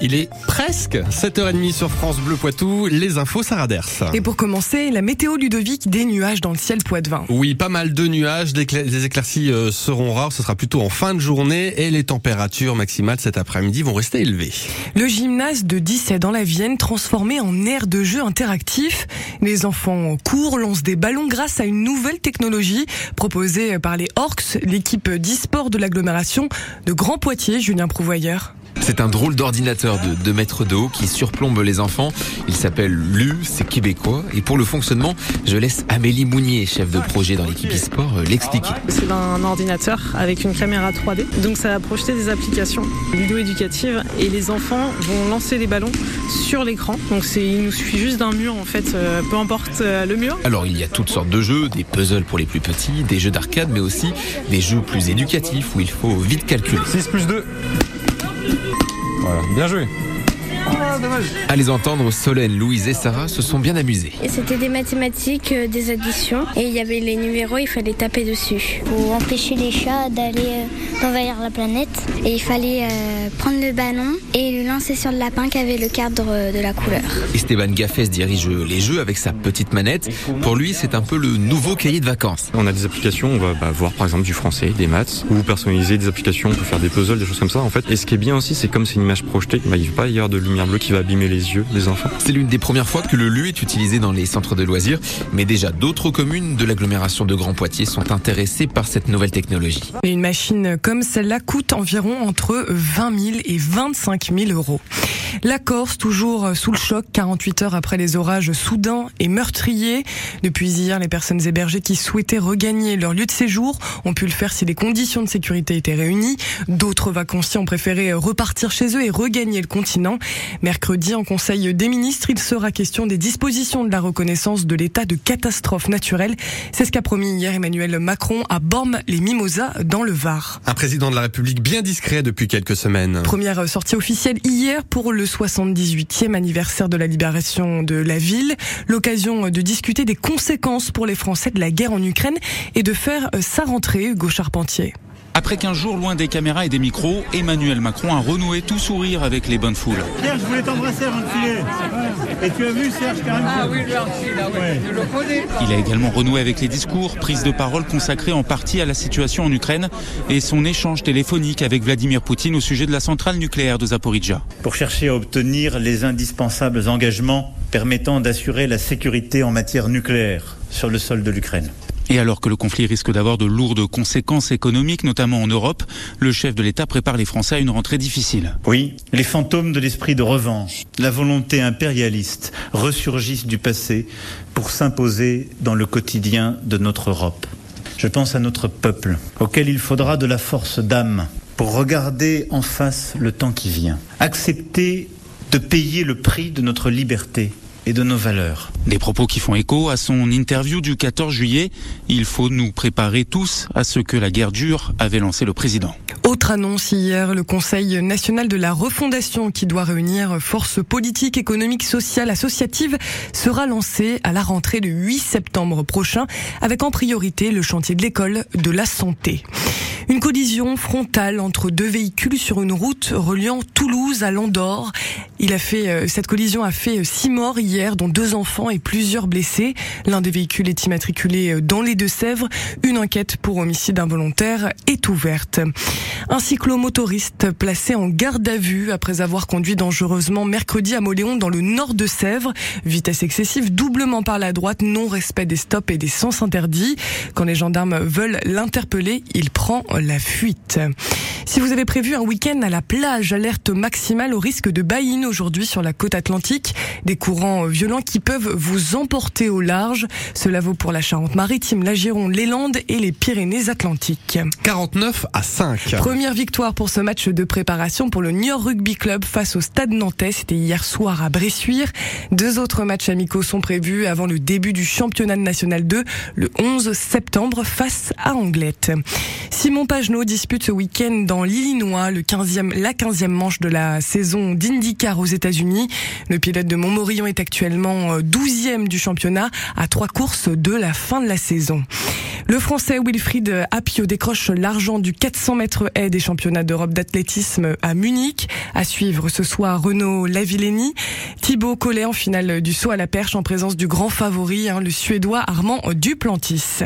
Il est presque 7h30 sur France Bleu Poitou, les infos Saraders. Et pour commencer, la météo Ludovic, des nuages dans le ciel poitevin. Oui, pas mal de nuages, les éclaircies euh, seront rares, ce sera plutôt en fin de journée et les températures maximales cet après-midi vont rester élevées. Le gymnase de Disset dans la Vienne transformé en aire de jeu interactif. Les enfants courent, lancent des ballons grâce à une nouvelle technologie proposée par les Orcs, l'équipe d'e-sport de l'agglomération de Grand Poitiers, Julien Prouvoyeur. C'est un drôle d'ordinateur de 2 mètres de haut qui surplombe les enfants. Il s'appelle LU, c'est québécois. Et pour le fonctionnement, je laisse Amélie Mounier, chef de projet dans l'équipe e-sport, euh, l'expliquer. C'est un ordinateur avec une caméra 3D. Donc ça va projeter des applications vidéo-éducatives et les enfants vont lancer des ballons sur l'écran. Donc il nous suffit juste d'un mur en fait, euh, peu importe euh, le mur. Alors il y a toutes sortes de jeux, des puzzles pour les plus petits, des jeux d'arcade, mais aussi des jeux plus éducatifs où il faut vite calculer. 6 plus 2 bien joué. Ah, à les entendre, Solène, Louise et Sarah se sont bien amusés. C'était des mathématiques, euh, des additions, et il y avait les numéros, il fallait taper dessus. Pour empêcher les chats d'aller euh, envahir la planète, et il fallait euh, prendre le ballon et le lancer sur le lapin qui avait le cadre de la couleur. Esteban Gaffes dirige les jeux avec sa petite manette. Pour lui, c'est un peu le nouveau cahier de vacances. On a des applications, on va bah, voir par exemple du français, des maths, ou personnaliser des applications, on peut faire des puzzles, des choses comme ça en fait. Et ce qui est bien aussi, c'est comme c'est une image projetée, bah, il ne va pas y avoir de lumière bleue qui va abîmer les yeux des enfants. C'est l'une des premières fois que le LU est utilisé dans les centres de loisirs, mais déjà d'autres communes de l'agglomération de Grand Poitiers sont intéressées par cette nouvelle technologie. Et une machine comme celle-là coûte environ entre 20 000 et 25 000 euros. La Corse, toujours sous le choc, 48 heures après les orages soudains et meurtriers. Depuis hier, les personnes hébergées qui souhaitaient regagner leur lieu de séjour ont pu le faire si les conditions de sécurité étaient réunies. D'autres vacanciers ont préféré repartir chez eux et regagner le continent. Mercredi, en Conseil des ministres, il sera question des dispositions de la reconnaissance de l'état de catastrophe naturelle. C'est ce qu'a promis hier Emmanuel Macron à Bormes-les-Mimosas dans le Var. Un président de la République bien discret depuis quelques semaines. Première sortie officielle hier pour le 78e anniversaire de la libération de la ville. L'occasion de discuter des conséquences pour les Français de la guerre en Ukraine et de faire sa rentrée, Hugo Charpentier. Après 15 jours loin des caméras et des micros, Emmanuel Macron a renoué tout sourire avec les bonnes foules. Serge, je voulais t'embrasser avant de filer. Et tu as vu Serge Ah oui, je le connais. Il a également renoué avec les discours, prises de parole consacrées en partie à la situation en Ukraine et son échange téléphonique avec Vladimir Poutine au sujet de la centrale nucléaire de Zaporizhia. Pour chercher à obtenir les indispensables engagements permettant d'assurer la sécurité en matière nucléaire sur le sol de l'Ukraine. Et alors que le conflit risque d'avoir de lourdes conséquences économiques, notamment en Europe, le chef de l'État prépare les Français à une rentrée difficile. Oui, les fantômes de l'esprit de revanche, la volonté impérialiste ressurgissent du passé pour s'imposer dans le quotidien de notre Europe. Je pense à notre peuple, auquel il faudra de la force d'âme pour regarder en face le temps qui vient, accepter de payer le prix de notre liberté et de nos valeurs. Des propos qui font écho à son interview du 14 juillet. Il faut nous préparer tous à ce que la guerre dure avait lancé le président. Autre annonce hier, le Conseil national de la refondation qui doit réunir forces politiques, économiques, sociales, associatives sera lancé à la rentrée du 8 septembre prochain avec en priorité le chantier de l'école de la santé. Une collision frontale entre deux véhicules sur une route reliant Toulouse à Landor. Il a fait, euh, cette collision a fait six morts hier, dont deux enfants et plusieurs blessés. L'un des véhicules est immatriculé euh, dans les Deux-Sèvres. Une enquête pour homicide involontaire est ouverte. Un cyclomotoriste placé en garde à vue après avoir conduit dangereusement mercredi à Moléon dans le nord de Sèvres. Vitesse excessive, doublement par la droite, non-respect des stops et des sens interdits. Quand les gendarmes veulent l'interpeller, il prend la fuite. Si vous avez prévu un week-end à la plage, alerte maximale au risque de baïne aujourd'hui sur la côte atlantique. Des courants violents qui peuvent vous emporter au large. Cela vaut pour la Charente-Maritime, la Gironde, les Landes et les Pyrénées-Atlantiques. 49 à 5. Première victoire pour ce match de préparation pour le New York Rugby Club face au Stade Nantais. C'était hier soir à Bressuire. Deux autres matchs amicaux sont prévus avant le début du championnat national 2 le 11 septembre face à Anglette. Simon Pagenaud dispute ce week-end dans l'Illinois le 15e, la 15e manche de la saison d'IndyCar aux États-Unis. Le pilote de Montmorillon est actuellement 12e du championnat à trois courses de la fin de la saison. Le Français Wilfried Apio décroche l'argent du 400 mètres haies des championnats d'Europe d'athlétisme à Munich. À suivre ce soir Renaud Lavilleni. Thibaut Collet en finale du saut à la perche en présence du grand favori, hein, le Suédois Armand Duplantis.